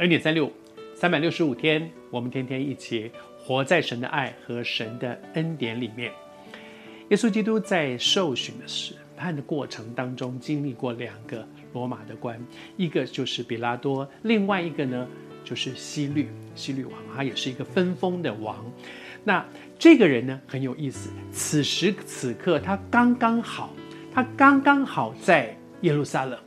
恩典三六，三百六十五天，我们天天一起活在神的爱和神的恩典里面。耶稣基督在受审的审判的过程当中，经历过两个罗马的官，一个就是比拉多，另外一个呢就是希律，希律王，他也是一个分封的王。那这个人呢很有意思，此时此刻他刚刚好，他刚刚好在耶路撒冷，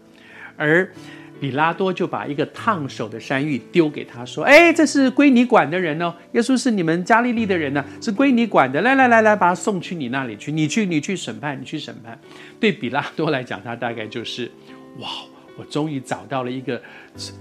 而比拉多就把一个烫手的山芋丢给他说：“哎，这是归你管的人哦，耶稣是你们加利利的人呢，是归你管的。来来来来，把他送去你那里去，你去你去审判，你去审判。”对比拉多来讲，他大概就是：“哇，我终于找到了一个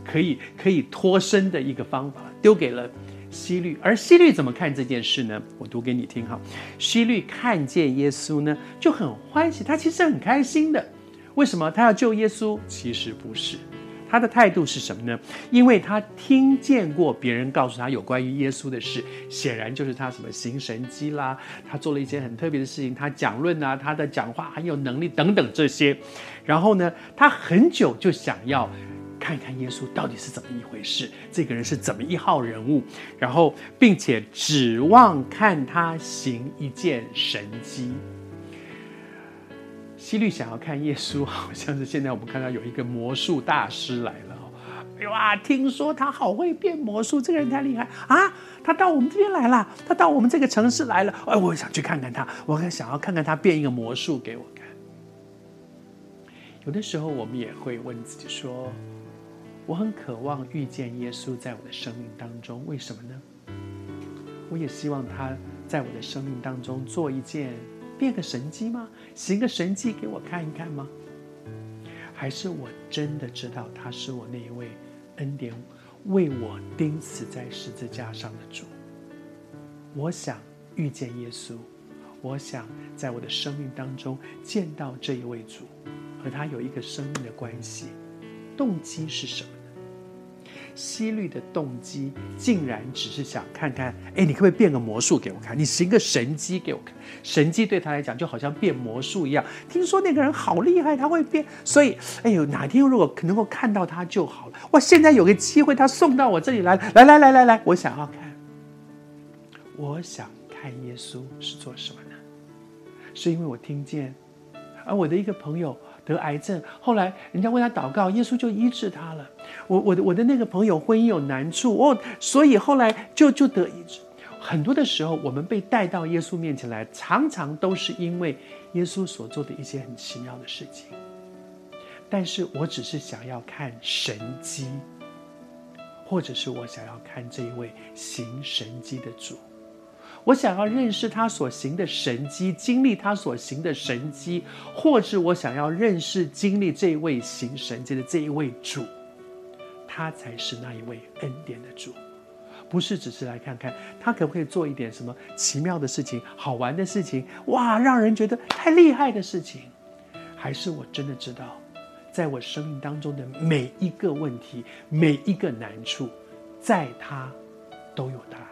可以可以脱身的一个方法，丢给了。”西律，而西律怎么看这件事呢？我读给你听哈。西律看见耶稣呢，就很欢喜，他其实很开心的。为什么他要救耶稣？其实不是，他的态度是什么呢？因为他听见过别人告诉他有关于耶稣的事，显然就是他什么行神迹啦，他做了一些很特别的事情，他讲论啊，他的讲话很有能力等等这些。然后呢，他很久就想要。看一看耶稣到底是怎么一回事，这个人是怎么一号人物，然后并且指望看他行一件神迹。希律想要看耶稣，好像是现在我们看到有一个魔术大师来了。哎呀，听说他好会变魔术，这个人太厉害啊！他到我们这边来了，他到我们这个城市来了。哎，我想去看看他，我还想要看看他变一个魔术给我看。有的时候我们也会问自己说。我很渴望遇见耶稣在我的生命当中，为什么呢？我也希望他在我的生命当中做一件变个神迹吗？行个神迹给我看一看吗？还是我真的知道他是我那一位恩典为我钉死在十字架上的主？我想遇见耶稣，我想在我的生命当中见到这一位主，和他有一个生命的关系。动机是什么？希律的动机竟然只是想看看，哎，你可不可以变个魔术给我看？你行个神迹给我看。神迹对他来讲就好像变魔术一样。听说那个人好厉害，他会变，所以，哎呦，哪天如果能够看到他就好了。哇，现在有个机会，他送到我这里来，来来来来来，我想要看，我想看耶稣是做什么呢？是因为我听见，而我的一个朋友。得癌症，后来人家为他祷告，耶稣就医治他了。我我的我的那个朋友婚姻有难处哦，所以后来就就得。很多的时候，我们被带到耶稣面前来，常常都是因为耶稣所做的一些很奇妙的事情。但是我只是想要看神迹，或者是我想要看这一位行神迹的主。我想要认识他所行的神迹，经历他所行的神迹，或是我想要认识、经历这一位行神迹的这一位主，他才是那一位恩典的主，不是只是来看看他可不可以做一点什么奇妙的事情、好玩的事情，哇，让人觉得太厉害的事情，还是我真的知道，在我生命当中的每一个问题、每一个难处，在他都有答案。